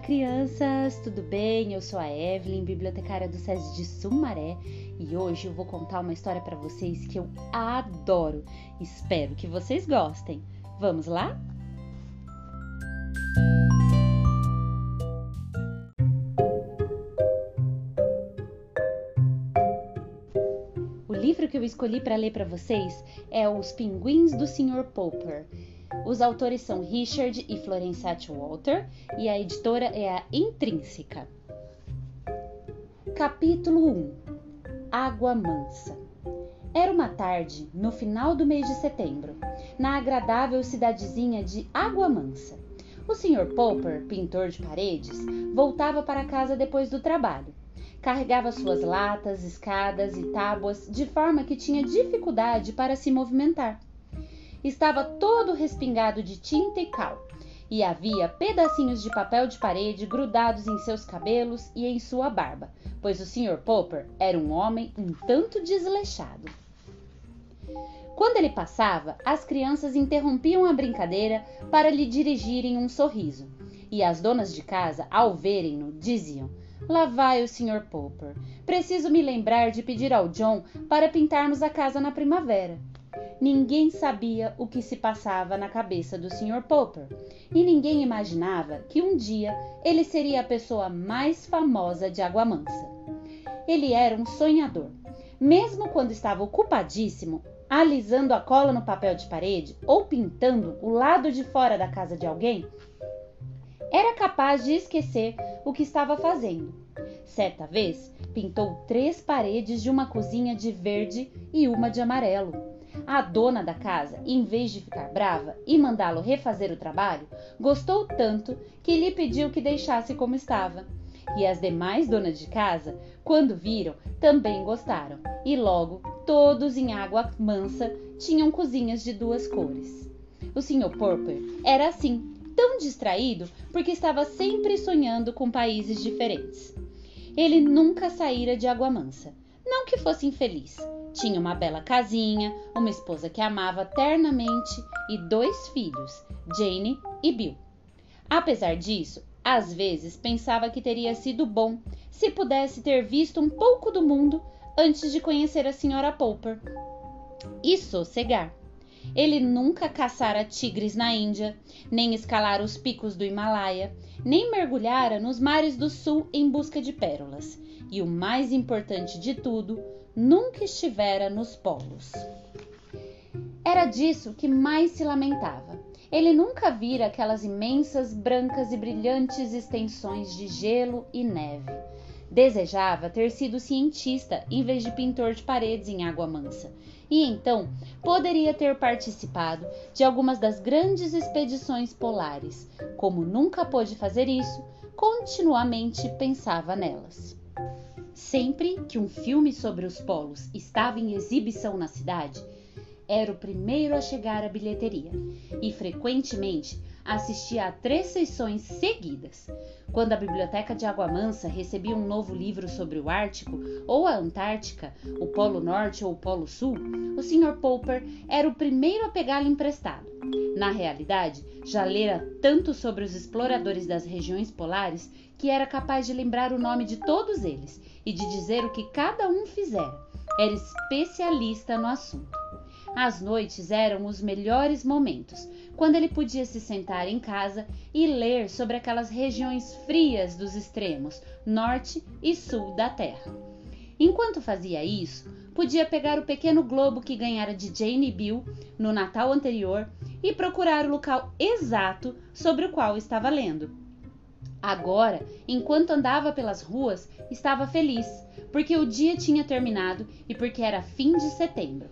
Olá, crianças! Tudo bem? Eu sou a Evelyn, bibliotecária do SESI de Sumaré, e hoje eu vou contar uma história para vocês que eu adoro. Espero que vocês gostem. Vamos lá? O livro que eu escolhi para ler para vocês é Os Pinguins do Sr. Popper os autores são Richard e Florence Atwater e a editora é a Intrínseca. Capítulo 1 Água Mansa Era uma tarde, no final do mês de setembro, na agradável cidadezinha de Água Mansa. O Sr. Popper, pintor de paredes, voltava para casa depois do trabalho. Carregava suas latas, escadas e tábuas de forma que tinha dificuldade para se movimentar estava todo respingado de tinta e cal, e havia pedacinhos de papel de parede grudados em seus cabelos e em sua barba, pois o Sr. Popper era um homem um tanto desleixado. Quando ele passava, as crianças interrompiam a brincadeira para lhe dirigirem um sorriso, e as donas de casa, ao verem-no, diziam: Lá vai o Sr. Popper. Preciso me lembrar de pedir ao John para pintarmos a casa na primavera. Ninguém sabia o que se passava na cabeça do Sr. Popper e ninguém imaginava que um dia ele seria a pessoa mais famosa de Água Mansa. Ele era um sonhador. Mesmo quando estava ocupadíssimo, alisando a cola no papel de parede ou pintando o lado de fora da casa de alguém, era capaz de esquecer o que estava fazendo. Certa vez, pintou três paredes de uma cozinha de verde e uma de amarelo. A dona da casa, em vez de ficar brava e mandá-lo refazer o trabalho, gostou tanto que lhe pediu que deixasse como estava. E as demais donas de casa, quando viram, também gostaram, e logo todos em água mansa tinham cozinhas de duas cores. O Sr. Porper era assim, tão distraído porque estava sempre sonhando com países diferentes. Ele nunca saíra de Água Mansa. Não que fosse infeliz, tinha uma bela casinha, uma esposa que amava ternamente e dois filhos, Jane e Bill. Apesar disso, às vezes pensava que teria sido bom se pudesse ter visto um pouco do mundo antes de conhecer a senhora Popper. E sossegar. Ele nunca caçara tigres na Índia, nem escalara os picos do Himalaia, nem mergulhara nos mares do sul em busca de pérolas. E o mais importante de tudo, nunca estivera nos polos. Era disso que mais se lamentava. Ele nunca vira aquelas imensas, brancas e brilhantes extensões de gelo e neve. Desejava ter sido cientista em vez de pintor de paredes em água mansa, e então poderia ter participado de algumas das grandes expedições polares. Como nunca pôde fazer isso, continuamente pensava nelas. Sempre que um filme sobre os polos estava em exibição na cidade, era o primeiro a chegar à bilheteria. E frequentemente assistia a três sessões seguidas. Quando a biblioteca de Água Mansa recebia um novo livro sobre o Ártico ou a Antártica, o Polo Norte ou o Polo Sul, o Sr. Popper era o primeiro a pegá-lo emprestado. Na realidade, já lera tanto sobre os exploradores das regiões polares que era capaz de lembrar o nome de todos eles e de dizer o que cada um fizera. Era especialista no assunto. As noites eram os melhores momentos, quando ele podia se sentar em casa e ler sobre aquelas regiões frias dos extremos norte e sul da Terra. Enquanto fazia isso, podia pegar o pequeno globo que ganhara de Jane Bill no Natal anterior e procurar o local exato sobre o qual estava lendo. Agora, enquanto andava pelas ruas, estava feliz, porque o dia tinha terminado e porque era fim de setembro.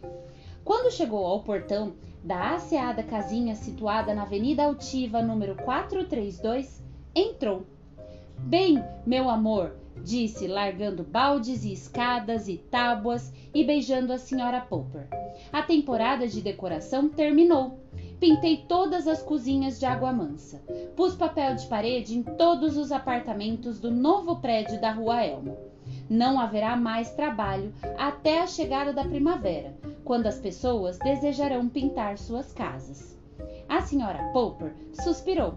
Quando chegou ao portão da asseada casinha situada na Avenida Altiva, número 432, entrou. Bem, meu amor, disse, largando baldes e escadas e tábuas e beijando a senhora Popper. A temporada de decoração terminou. Pintei todas as cozinhas de água mansa. Pus papel de parede em todos os apartamentos do novo prédio da Rua Elmo. Não haverá mais trabalho até a chegada da primavera, quando as pessoas desejarão pintar suas casas. A senhora Popper suspirou.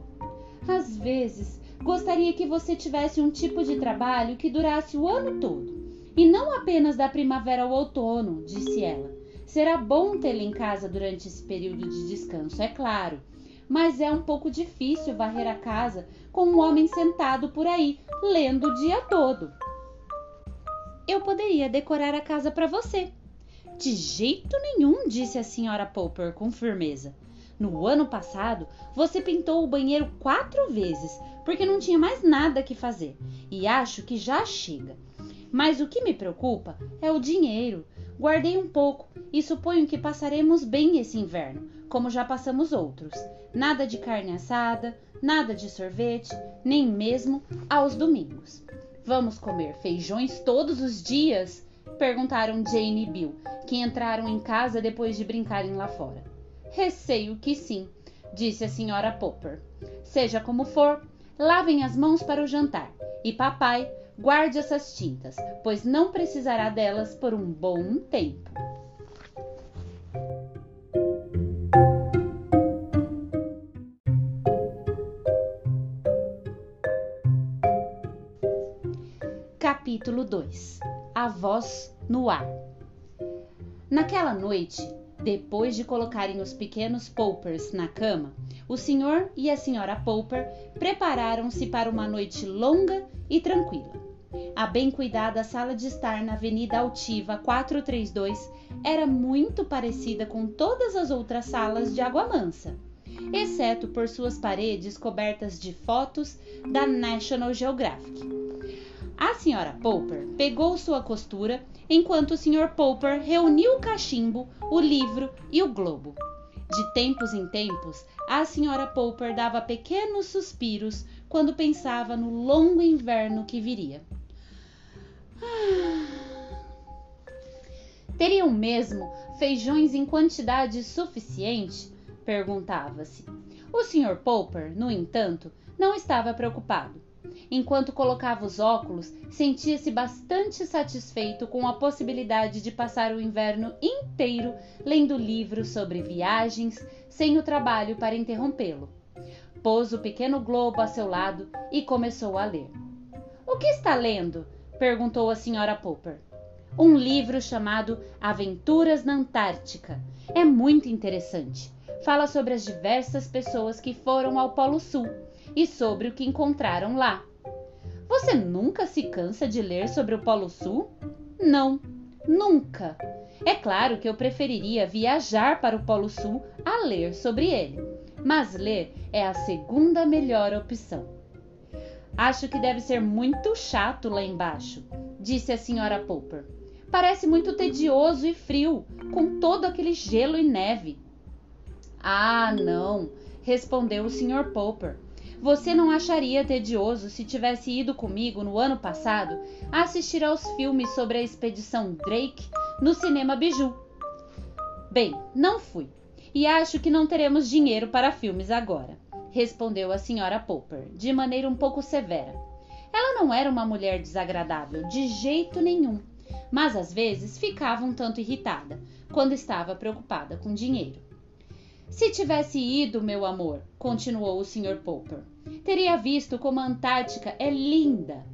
Às vezes Gostaria que você tivesse um tipo de trabalho que durasse o ano todo, e não apenas da primavera ao outono, disse ela. Será bom tê-lo em casa durante esse período de descanso, é claro, mas é um pouco difícil varrer a casa com um homem sentado por aí, lendo o dia todo. Eu poderia decorar a casa para você. De jeito nenhum, disse a senhora Popper com firmeza. No ano passado, você pintou o banheiro quatro vezes, porque não tinha mais nada que fazer, e acho que já chega. Mas o que me preocupa é o dinheiro. Guardei um pouco e suponho que passaremos bem esse inverno, como já passamos outros. Nada de carne assada, nada de sorvete, nem mesmo aos domingos. Vamos comer feijões todos os dias? Perguntaram Jane e Bill, que entraram em casa depois de brincarem lá fora. Receio que sim, disse a senhora Popper. Seja como for, lavem as mãos para o jantar e papai guarde essas tintas, pois não precisará delas por um bom tempo. Capítulo 2 A voz no ar. Naquela noite, depois de colocarem os pequenos Poppers na cama, o senhor e a senhora Popper prepararam-se para uma noite longa e tranquila. A bem cuidada sala de estar na Avenida Altiva 432 era muito parecida com todas as outras salas de Água Mansa, exceto por suas paredes cobertas de fotos da National Geographic. A senhora Popper pegou sua costura enquanto o Sr. Popper reuniu o cachimbo, o livro e o globo. De tempos em tempos, a senhora Popper dava pequenos suspiros quando pensava no longo inverno que viria. Teriam mesmo feijões em quantidade suficiente? perguntava-se. O Sr. Popper, no entanto, não estava preocupado. Enquanto colocava os óculos, sentia-se bastante satisfeito com a possibilidade de passar o inverno inteiro lendo livros sobre viagens, sem o trabalho para interrompê-lo. Pôs o pequeno globo a seu lado e começou a ler. O que está lendo? perguntou a senhora Popper. Um livro chamado Aventuras na Antártica. É muito interessante. Fala sobre as diversas pessoas que foram ao Polo Sul e sobre o que encontraram lá. Você nunca se cansa de ler sobre o Polo Sul? Não, nunca. É claro que eu preferiria viajar para o Polo Sul a ler sobre ele, mas ler é a segunda melhor opção. Acho que deve ser muito chato lá embaixo, disse a senhora Popper. Parece muito tedioso e frio, com todo aquele gelo e neve. Ah, não, respondeu o Sr. Popper. Você não acharia tedioso se tivesse ido comigo no ano passado assistir aos filmes sobre a expedição Drake no cinema Biju? Bem, não fui. E acho que não teremos dinheiro para filmes agora, respondeu a senhora Popper, de maneira um pouco severa. Ela não era uma mulher desagradável, de jeito nenhum, mas às vezes ficava um tanto irritada quando estava preocupada com dinheiro. Se tivesse ido, meu amor, continuou o Sr. Popper, teria visto como a Antártica é linda.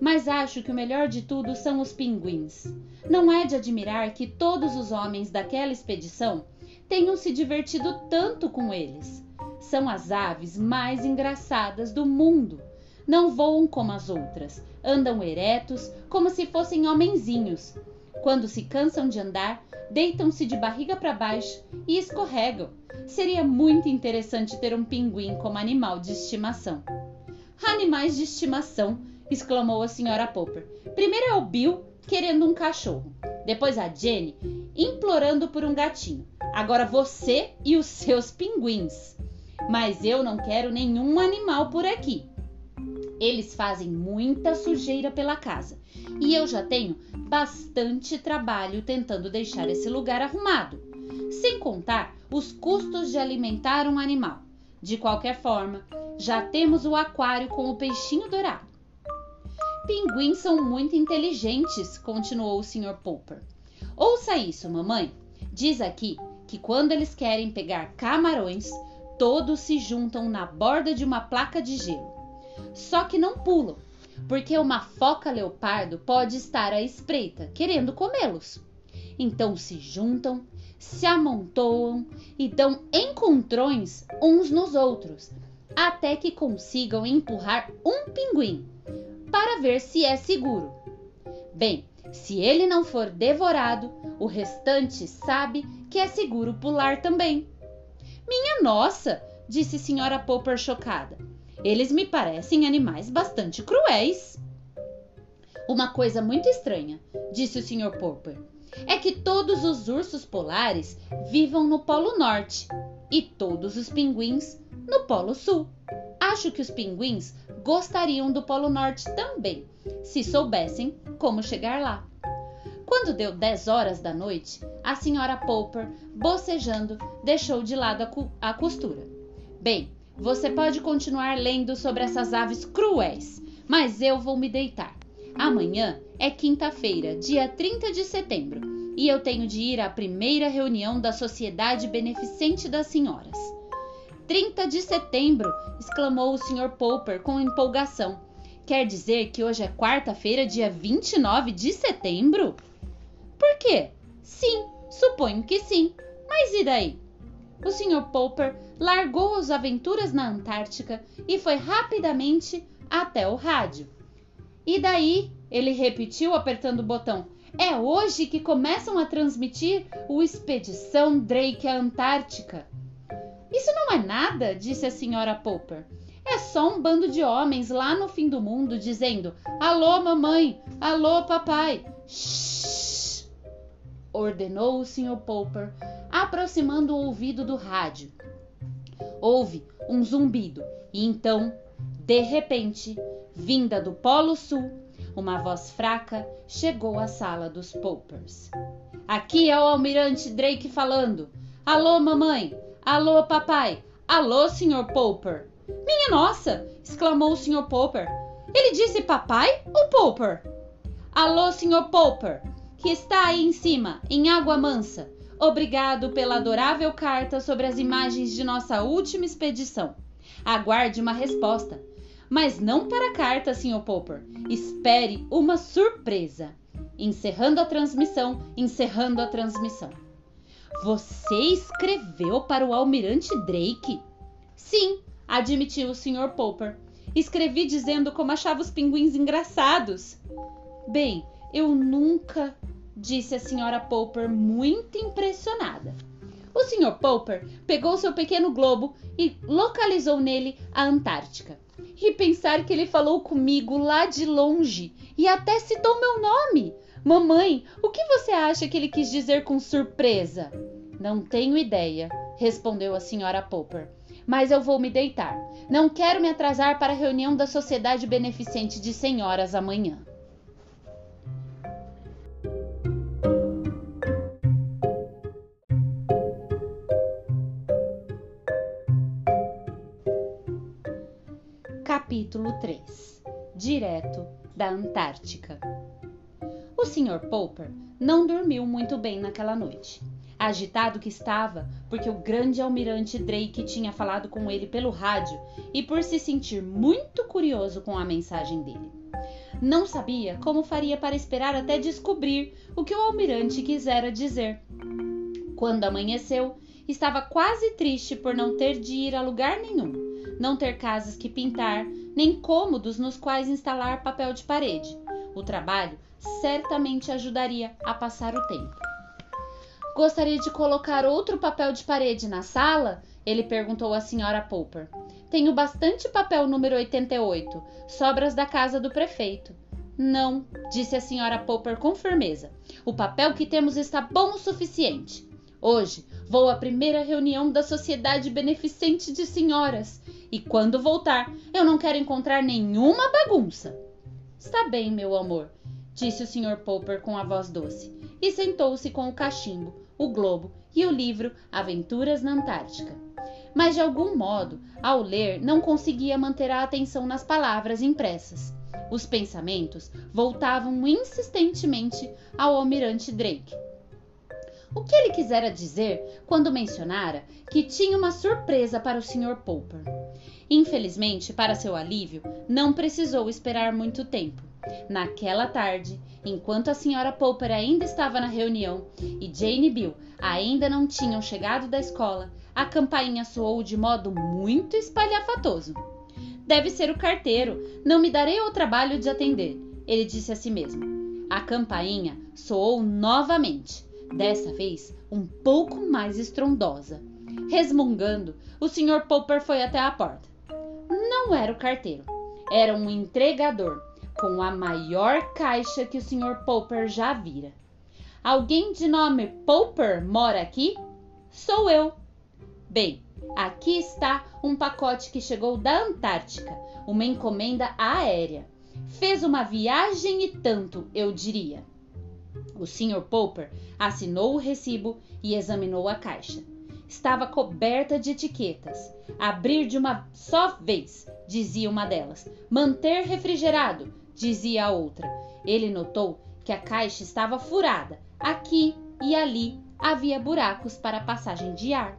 Mas acho que o melhor de tudo são os pinguins. Não é de admirar que todos os homens daquela expedição tenham se divertido tanto com eles. São as aves mais engraçadas do mundo. Não voam como as outras, andam eretos como se fossem homenzinhos. Quando se cansam de andar, deitam-se de barriga para baixo e escorregam Seria muito interessante ter um pinguim como animal de estimação. Animais de estimação! exclamou a senhora Popper. Primeiro é o Bill querendo um cachorro, depois a Jenny implorando por um gatinho. Agora você e os seus pinguins. Mas eu não quero nenhum animal por aqui. Eles fazem muita sujeira pela casa e eu já tenho bastante trabalho tentando deixar esse lugar arrumado. Sem contar os custos de alimentar um animal. De qualquer forma, já temos o aquário com o peixinho dourado. Pinguins são muito inteligentes, continuou o Sr. Popper. Ouça isso, mamãe. Diz aqui que quando eles querem pegar camarões, todos se juntam na borda de uma placa de gelo. Só que não pulam, porque uma foca leopardo pode estar à espreita, querendo comê-los. Então se juntam, se amontoam e dão encontrões uns nos outros, até que consigam empurrar um pinguim para ver se é seguro. Bem, se ele não for devorado, o restante sabe que é seguro pular também. Minha nossa, disse Senhora Popper chocada. Eles me parecem animais bastante cruéis. Uma coisa muito estranha, disse o Sr. Popper, é que todos os ursos polares vivam no Polo Norte e todos os pinguins no Polo Sul. Acho que os pinguins gostariam do Polo Norte também, se soubessem como chegar lá. Quando deu 10 horas da noite, a senhora Popper, bocejando, deixou de lado a, a costura. Bem, você pode continuar lendo sobre essas aves cruéis, mas eu vou me deitar. Amanhã é quinta-feira, dia 30 de setembro, e eu tenho de ir à primeira reunião da Sociedade Beneficente das Senhoras. 30 de setembro! exclamou o Sr. Popper com empolgação. Quer dizer que hoje é quarta-feira, dia 29 de setembro? Por quê? Sim, suponho que sim. Mas e daí? O Sr. Popper largou as aventuras na Antártica e foi rapidamente até o rádio. E daí? Ele repetiu apertando o botão. É hoje que começam a transmitir o Expedição Drake à Antártica. Isso não é nada, disse a senhora Popper. É só um bando de homens lá no fim do mundo dizendo: Alô, mamãe! Alô, papai! Shhh! ordenou o Sr. Popper, aproximando o ouvido do rádio. Houve um zumbido e então, de repente, vinda do Polo Sul, uma voz fraca chegou à sala dos Poppers. Aqui é o almirante Drake falando. Alô, mamãe! Alô, papai! Alô, Sr. Popper! Minha nossa! exclamou o Sr. Popper. Ele disse papai ou Popper? Alô, Sr. Popper, que está aí em cima, em água mansa. Obrigado pela adorável carta sobre as imagens de nossa última expedição. Aguarde uma resposta. Mas não para a carta, Sr. Popper. Espere uma surpresa. Encerrando a transmissão, encerrando a transmissão. Você escreveu para o almirante Drake? Sim, admitiu o Sr. Popper. Escrevi dizendo como achava os pinguins engraçados. Bem, eu nunca, disse a Sra. Popper, muito impressionada. O Sr. Popper pegou seu pequeno globo e localizou nele a Antártica. E pensar que ele falou comigo lá de longe e até citou meu nome. Mamãe, o que você acha que ele quis dizer com surpresa? Não tenho ideia, respondeu a senhora Popper. Mas eu vou me deitar. Não quero me atrasar para a reunião da Sociedade Beneficente de Senhoras amanhã. Capítulo 3 Direto da Antártica o Sr. Popper não dormiu muito bem naquela noite. Agitado que estava, porque o grande almirante Drake tinha falado com ele pelo rádio e por se sentir muito curioso com a mensagem dele. Não sabia como faria para esperar até descobrir o que o almirante quisera dizer. Quando amanheceu, estava quase triste por não ter de ir a lugar nenhum, não ter casas que pintar, nem cômodos nos quais instalar papel de parede. O trabalho certamente ajudaria a passar o tempo. Gostaria de colocar outro papel de parede na sala? Ele perguntou à senhora Popper. Tenho bastante papel número 88, sobras da casa do prefeito. Não, disse a senhora Popper com firmeza. O papel que temos está bom o suficiente. Hoje vou à primeira reunião da Sociedade Beneficente de Senhoras e quando voltar eu não quero encontrar nenhuma bagunça. Está bem, meu amor, disse o Sr. Popper com a voz doce, e sentou-se com o cachimbo, o globo e o livro Aventuras na Antártica. Mas de algum modo, ao ler, não conseguia manter a atenção nas palavras impressas. Os pensamentos voltavam insistentemente ao almirante Drake. O que ele quisera dizer quando mencionara que tinha uma surpresa para o Sr. Popper. Infelizmente, para seu alívio, não precisou esperar muito tempo. Naquela tarde, enquanto a Sra. Popper ainda estava na reunião e Jane e Bill ainda não tinham chegado da escola, a campainha soou de modo muito espalhafatoso. Deve ser o carteiro, não me darei ao trabalho de atender, ele disse a si mesmo. A campainha soou novamente, dessa vez um pouco mais estrondosa. Resmungando, o Sr. Popper foi até a porta. Não era o carteiro, era um entregador com a maior caixa que o Sr. Popper já vira. Alguém de nome Popper mora aqui? Sou eu. Bem, aqui está um pacote que chegou da Antártica, uma encomenda aérea. Fez uma viagem e tanto, eu diria. O Sr. Popper assinou o recibo e examinou a caixa. Estava coberta de etiquetas. Abrir de uma só vez, dizia uma delas. Manter refrigerado, dizia a outra. Ele notou que a caixa estava furada. Aqui e ali havia buracos para passagem de ar.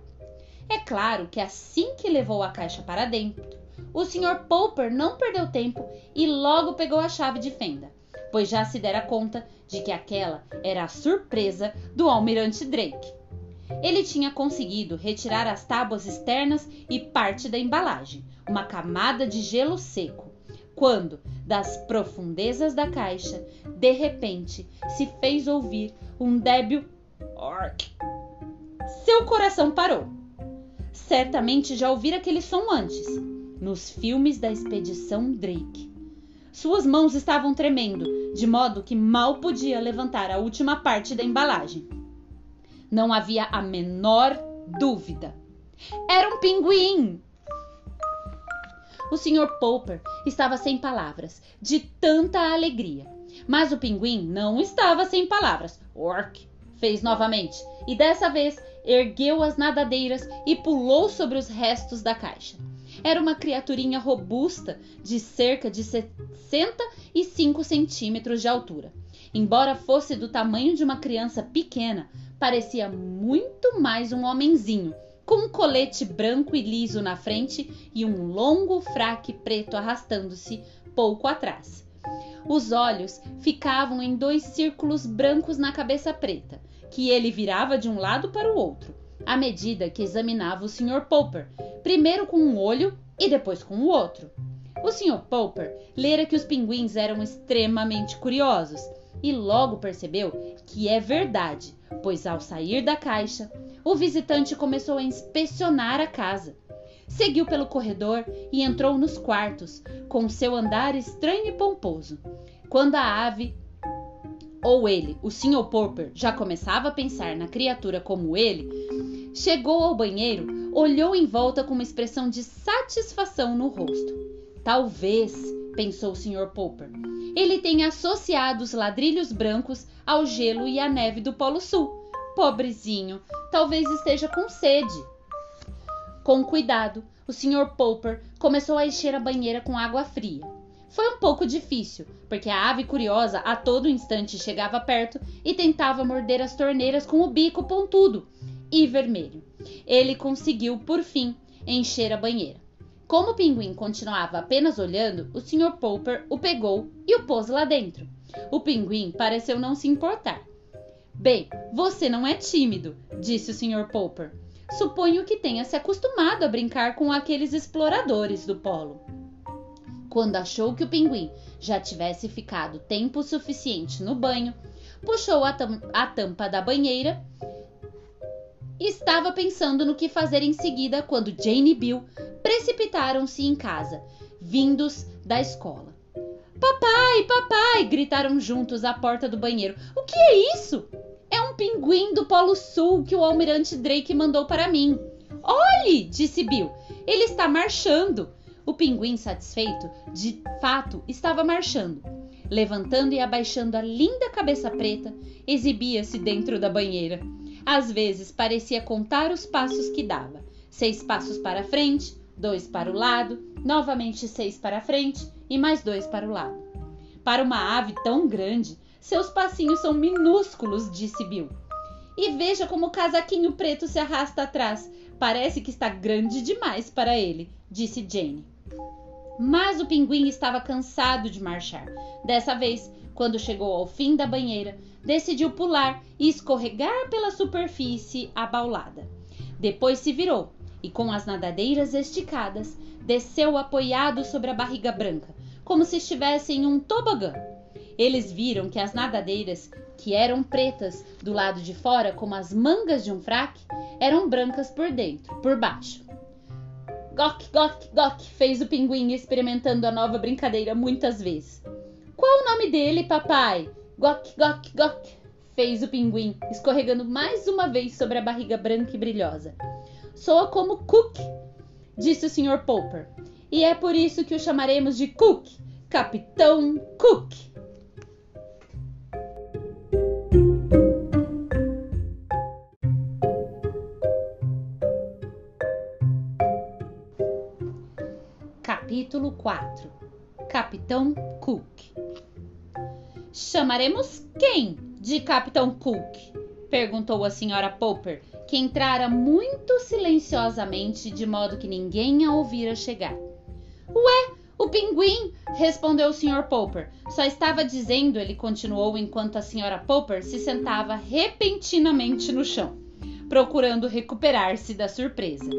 É claro que assim que levou a caixa para dentro, o Sr. Popper não perdeu tempo e logo pegou a chave de fenda, pois já se dera conta de que aquela era a surpresa do almirante Drake. Ele tinha conseguido retirar as tábuas externas e parte da embalagem, uma camada de gelo seco, quando, das profundezas da caixa, de repente se fez ouvir um débil orc. Seu coração parou. Certamente já ouvira aquele som antes, nos filmes da expedição Drake. Suas mãos estavam tremendo, de modo que mal podia levantar a última parte da embalagem. Não havia a menor dúvida. Era um pinguim! O Sr. Popper estava sem palavras, de tanta alegria. Mas o pinguim não estava sem palavras. Orc! fez novamente, e dessa vez ergueu as nadadeiras e pulou sobre os restos da caixa. Era uma criaturinha robusta de cerca de 65 centímetros de altura. Embora fosse do tamanho de uma criança pequena, parecia muito mais um homenzinho, com um colete branco e liso na frente e um longo fraque preto arrastando-se pouco atrás. Os olhos ficavam em dois círculos brancos na cabeça preta, que ele virava de um lado para o outro, à medida que examinava o Sr. Popper, primeiro com um olho e depois com o outro. O Sr. Popper lera que os pinguins eram extremamente curiosos e logo percebeu que é verdade, pois ao sair da caixa, o visitante começou a inspecionar a casa. Seguiu pelo corredor e entrou nos quartos, com seu andar estranho e pomposo. Quando a ave ou ele, o Sr. Popper, já começava a pensar na criatura como ele, chegou ao banheiro, olhou em volta com uma expressão de satisfação no rosto. Talvez, pensou o Sr. Popper, ele tenha associado os ladrilhos brancos ao gelo e à neve do Polo Sul. Pobrezinho, talvez esteja com sede. Com cuidado, o Sr. Popper começou a encher a banheira com água fria. Foi um pouco difícil, porque a ave curiosa a todo instante chegava perto e tentava morder as torneiras com o bico pontudo e vermelho. Ele conseguiu, por fim, encher a banheira. Como o pinguim continuava apenas olhando, o Sr. Popper o pegou e o pôs lá dentro. O pinguim pareceu não se importar. Bem, você não é tímido, disse o Sr. Popper. Suponho que tenha se acostumado a brincar com aqueles exploradores do polo. Quando achou que o pinguim já tivesse ficado tempo suficiente no banho, puxou a, tam a tampa da banheira e estava pensando no que fazer em seguida quando Jane e Bill precipitaram-se em casa, vindos da escola. Papai, papai! gritaram juntos à porta do banheiro. O que é isso? É um pinguim do Polo Sul que o almirante Drake mandou para mim. Olhe, disse Bill. Ele está marchando. O pinguim, satisfeito, de fato estava marchando. Levantando e abaixando a linda cabeça preta, exibia-se dentro da banheira. Às vezes parecia contar os passos que dava: seis passos para frente, dois para o lado, novamente seis para frente e mais dois para o lado. Para uma ave tão grande, seus passinhos são minúsculos, disse Bill. E veja como o casaquinho preto se arrasta atrás. Parece que está grande demais para ele, disse Jane. Mas o pinguim estava cansado de marchar. Dessa vez, quando chegou ao fim da banheira, decidiu pular e escorregar pela superfície abaulada. Depois se virou e, com as nadadeiras esticadas, desceu apoiado sobre a barriga branca, como se estivesse em um tobogã. Eles viram que as nadadeiras, que eram pretas do lado de fora como as mangas de um fraque, eram brancas por dentro, por baixo. Gok, gok, gok, fez o pinguim experimentando a nova brincadeira muitas vezes. Qual o nome dele, papai? Gok, gok, gok, fez o pinguim, escorregando mais uma vez sobre a barriga branca e brilhosa. Soa como Cook, disse o Sr. Popper. E é por isso que o chamaremos de Cook, Capitão Cook. Capítulo 4 Capitão Cook Chamaremos quem de Capitão Cook? perguntou a senhora Popper, que entrara muito silenciosamente, de modo que ninguém a ouvira chegar. Ué, o pinguim! respondeu o Sr. Popper. Só estava dizendo, ele continuou enquanto a senhora Popper se sentava repentinamente no chão, procurando recuperar-se da surpresa.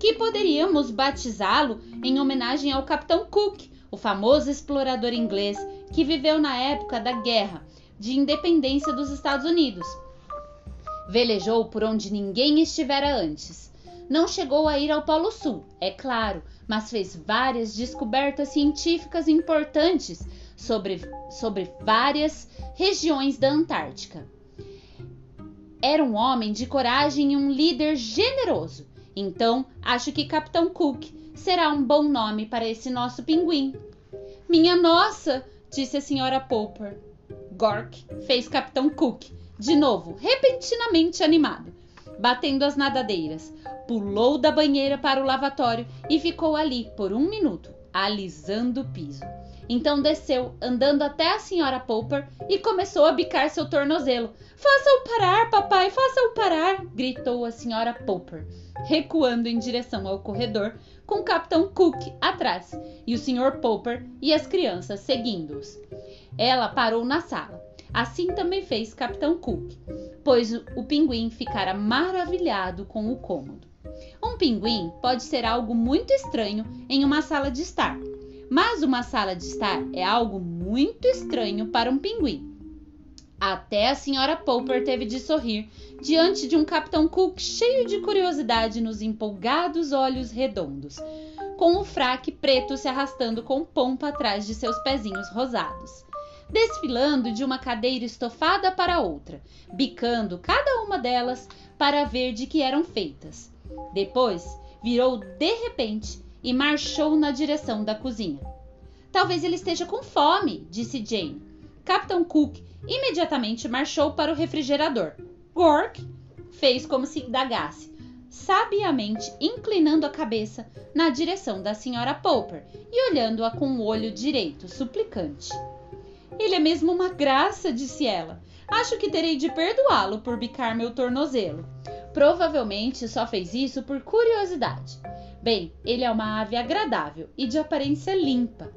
Que poderíamos batizá-lo em homenagem ao Capitão Cook, o famoso explorador inglês que viveu na época da Guerra de Independência dos Estados Unidos. Velejou por onde ninguém estivera antes. Não chegou a ir ao Polo Sul, é claro, mas fez várias descobertas científicas importantes sobre, sobre várias regiões da Antártica. Era um homem de coragem e um líder generoso. Então, acho que Capitão Cook será um bom nome para esse nosso pinguim. Minha nossa, disse a senhora Popper. Gork fez Capitão Cook, de novo, repentinamente animado, batendo as nadadeiras. Pulou da banheira para o lavatório e ficou ali por um minuto, alisando o piso. Então desceu, andando até a senhora Popper e começou a bicar seu tornozelo. Faça-o parar, papai, faça-o parar! gritou a senhora Popper, recuando em direção ao corredor, com o Capitão Cook atrás e o Sr. Popper e as crianças seguindo-os. Ela parou na sala. Assim também fez Capitão Cook, pois o pinguim ficara maravilhado com o cômodo. Um pinguim pode ser algo muito estranho em uma sala de estar, mas uma sala de estar é algo muito estranho para um pinguim. Até a senhora Popper teve de sorrir diante de um Capitão Cook cheio de curiosidade nos empolgados olhos redondos, com o fraque preto se arrastando com pompa atrás de seus pezinhos rosados desfilando de uma cadeira estofada para outra, bicando cada uma delas para ver de que eram feitas. Depois virou de repente e marchou na direção da cozinha. Talvez ele esteja com fome, disse Jane. Capitão Cook imediatamente marchou para o refrigerador. Gork fez como se indagasse, sabiamente inclinando a cabeça na direção da senhora Popper e olhando-a com o olho direito, suplicante. Ele é mesmo uma graça, disse ela. Acho que terei de perdoá-lo por bicar meu tornozelo. Provavelmente só fez isso por curiosidade. Bem, ele é uma ave agradável e de aparência limpa.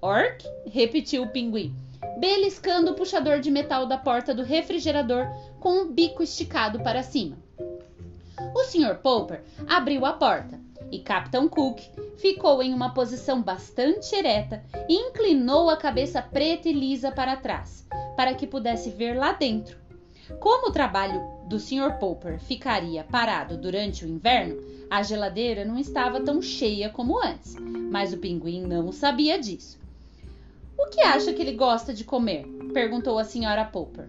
Orc? repetiu o pinguim, beliscando o puxador de metal da porta do refrigerador com o bico esticado para cima. O Sr. Popper abriu a porta e Capitão Cook ficou em uma posição bastante ereta e inclinou a cabeça preta e lisa para trás, para que pudesse ver lá dentro. Como o trabalho do Sr. Popper ficaria parado durante o inverno, a geladeira não estava tão cheia como antes, mas o pinguim não sabia disso. O que acha que ele gosta de comer? perguntou a Sra. Popper.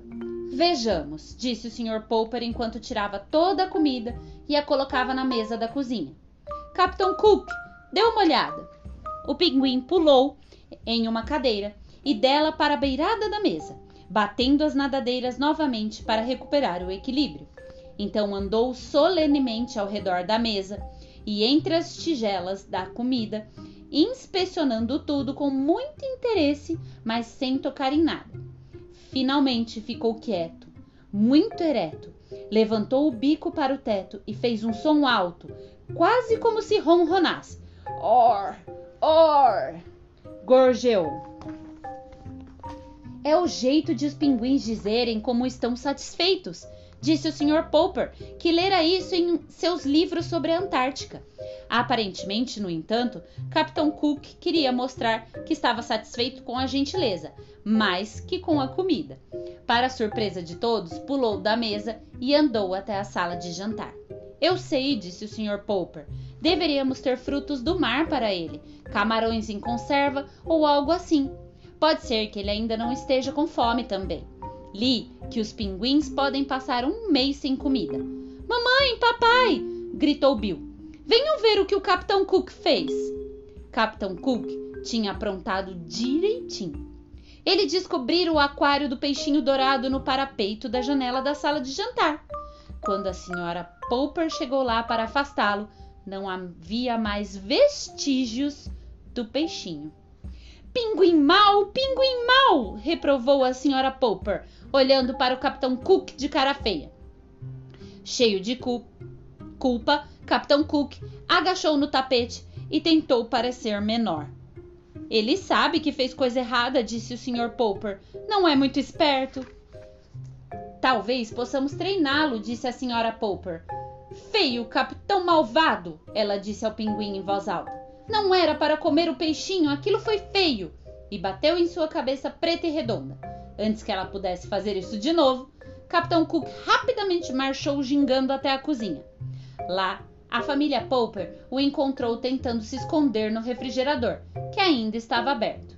Vejamos, disse o Sr. Popper enquanto tirava toda a comida e a colocava na mesa da cozinha. Capitão Cook, dê uma olhada. O pinguim pulou em uma cadeira e dela para a beirada da mesa, batendo as nadadeiras novamente para recuperar o equilíbrio. Então andou solenemente ao redor da mesa e entre as tigelas da comida, inspecionando tudo com muito interesse, mas sem tocar em nada. Finalmente ficou quieto, muito ereto. Levantou o bico para o teto e fez um som alto, quase como se ronronasse. Or, or, gorjeou. É o jeito de os pinguins dizerem como estão satisfeitos, disse o Sr. Popper, que lera isso em seus livros sobre a Antártica. Aparentemente, no entanto, Capitão Cook queria mostrar que estava satisfeito com a gentileza, mais que com a comida. Para surpresa de todos, pulou da mesa e andou até a sala de jantar. Eu sei, disse o Sr. Popper. Deveríamos ter frutos do mar para ele, camarões em conserva ou algo assim. Pode ser que ele ainda não esteja com fome também. Li que os pinguins podem passar um mês sem comida. Mamãe, papai! gritou Bill. Venham ver o que o Capitão Cook fez. Capitão Cook tinha aprontado direitinho. Ele descobrira o aquário do peixinho dourado no parapeito da janela da sala de jantar. Quando a senhora Popper chegou lá para afastá-lo, não havia mais vestígios do peixinho. Pinguim mau, pinguim mau! reprovou a senhora Popper, olhando para o capitão Cook de cara feia. Cheio de cu culpa, capitão Cook agachou no tapete e tentou parecer menor. Ele sabe que fez coisa errada, disse o Sr. Popper. Não é muito esperto. Talvez possamos treiná-lo, disse a senhora Popper. Feio, capitão malvado, ela disse ao pinguim em voz alta. Não era para comer o peixinho, aquilo foi feio. E bateu em sua cabeça preta e redonda. Antes que ela pudesse fazer isso de novo, Capitão Cook rapidamente marchou gingando até a cozinha. Lá, a família Popper o encontrou tentando se esconder no refrigerador, que ainda estava aberto.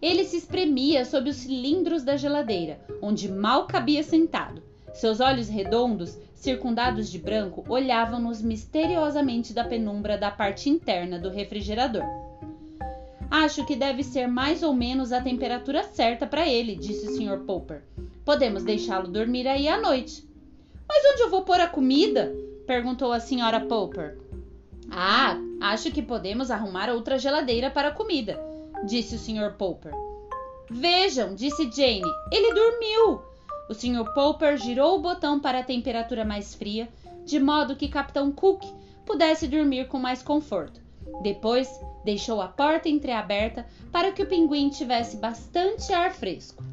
Ele se espremia sob os cilindros da geladeira, onde mal cabia sentado. Seus olhos redondos, circundados de branco, olhavam-nos misteriosamente da penumbra da parte interna do refrigerador. Acho que deve ser mais ou menos a temperatura certa para ele, disse o Sr. Popper. Podemos deixá-lo dormir aí à noite. Mas onde eu vou pôr a comida? perguntou a Sra. Popper. Ah, acho que podemos arrumar outra geladeira para a comida, disse o Sr. Popper. Vejam, disse Jane, ele dormiu. O Sr. Popper girou o botão para a temperatura mais fria, de modo que Capitão Cook pudesse dormir com mais conforto. Depois, deixou a porta entreaberta para que o pinguim tivesse bastante ar fresco.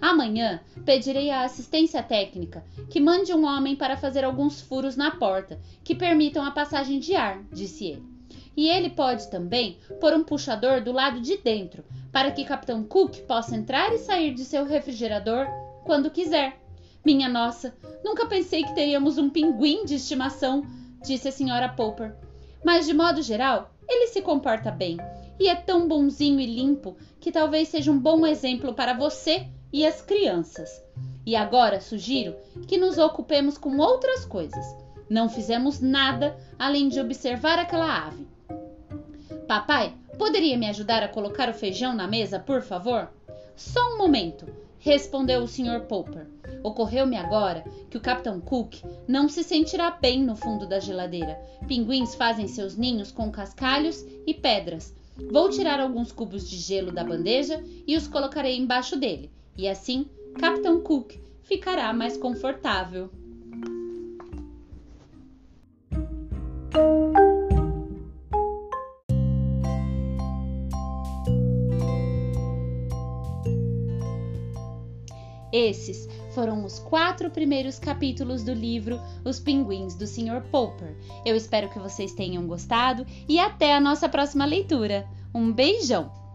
Amanhã pedirei à assistência técnica que mande um homem para fazer alguns furos na porta que permitam a passagem de ar, disse ele. E ele pode também pôr um puxador do lado de dentro, para que Capitão Cook possa entrar e sair de seu refrigerador quando quiser. Minha nossa, nunca pensei que teríamos um pinguim de estimação, disse a senhora Popper. Mas de modo geral, ele se comporta bem e é tão bonzinho e limpo que talvez seja um bom exemplo para você e as crianças. E agora sugiro que nos ocupemos com outras coisas. Não fizemos nada além de observar aquela ave. Papai, poderia me ajudar a colocar o feijão na mesa, por favor? Só um momento, respondeu o Sr. Popper. Ocorreu-me agora que o Capitão Cook não se sentirá bem no fundo da geladeira. Pinguins fazem seus ninhos com cascalhos e pedras. Vou tirar alguns cubos de gelo da bandeja e os colocarei embaixo dele e assim Capitão Cook ficará mais confortável. Esses foram os quatro primeiros capítulos do livro Os Pinguins do Sr. Popper. Eu espero que vocês tenham gostado e até a nossa próxima leitura. Um beijão!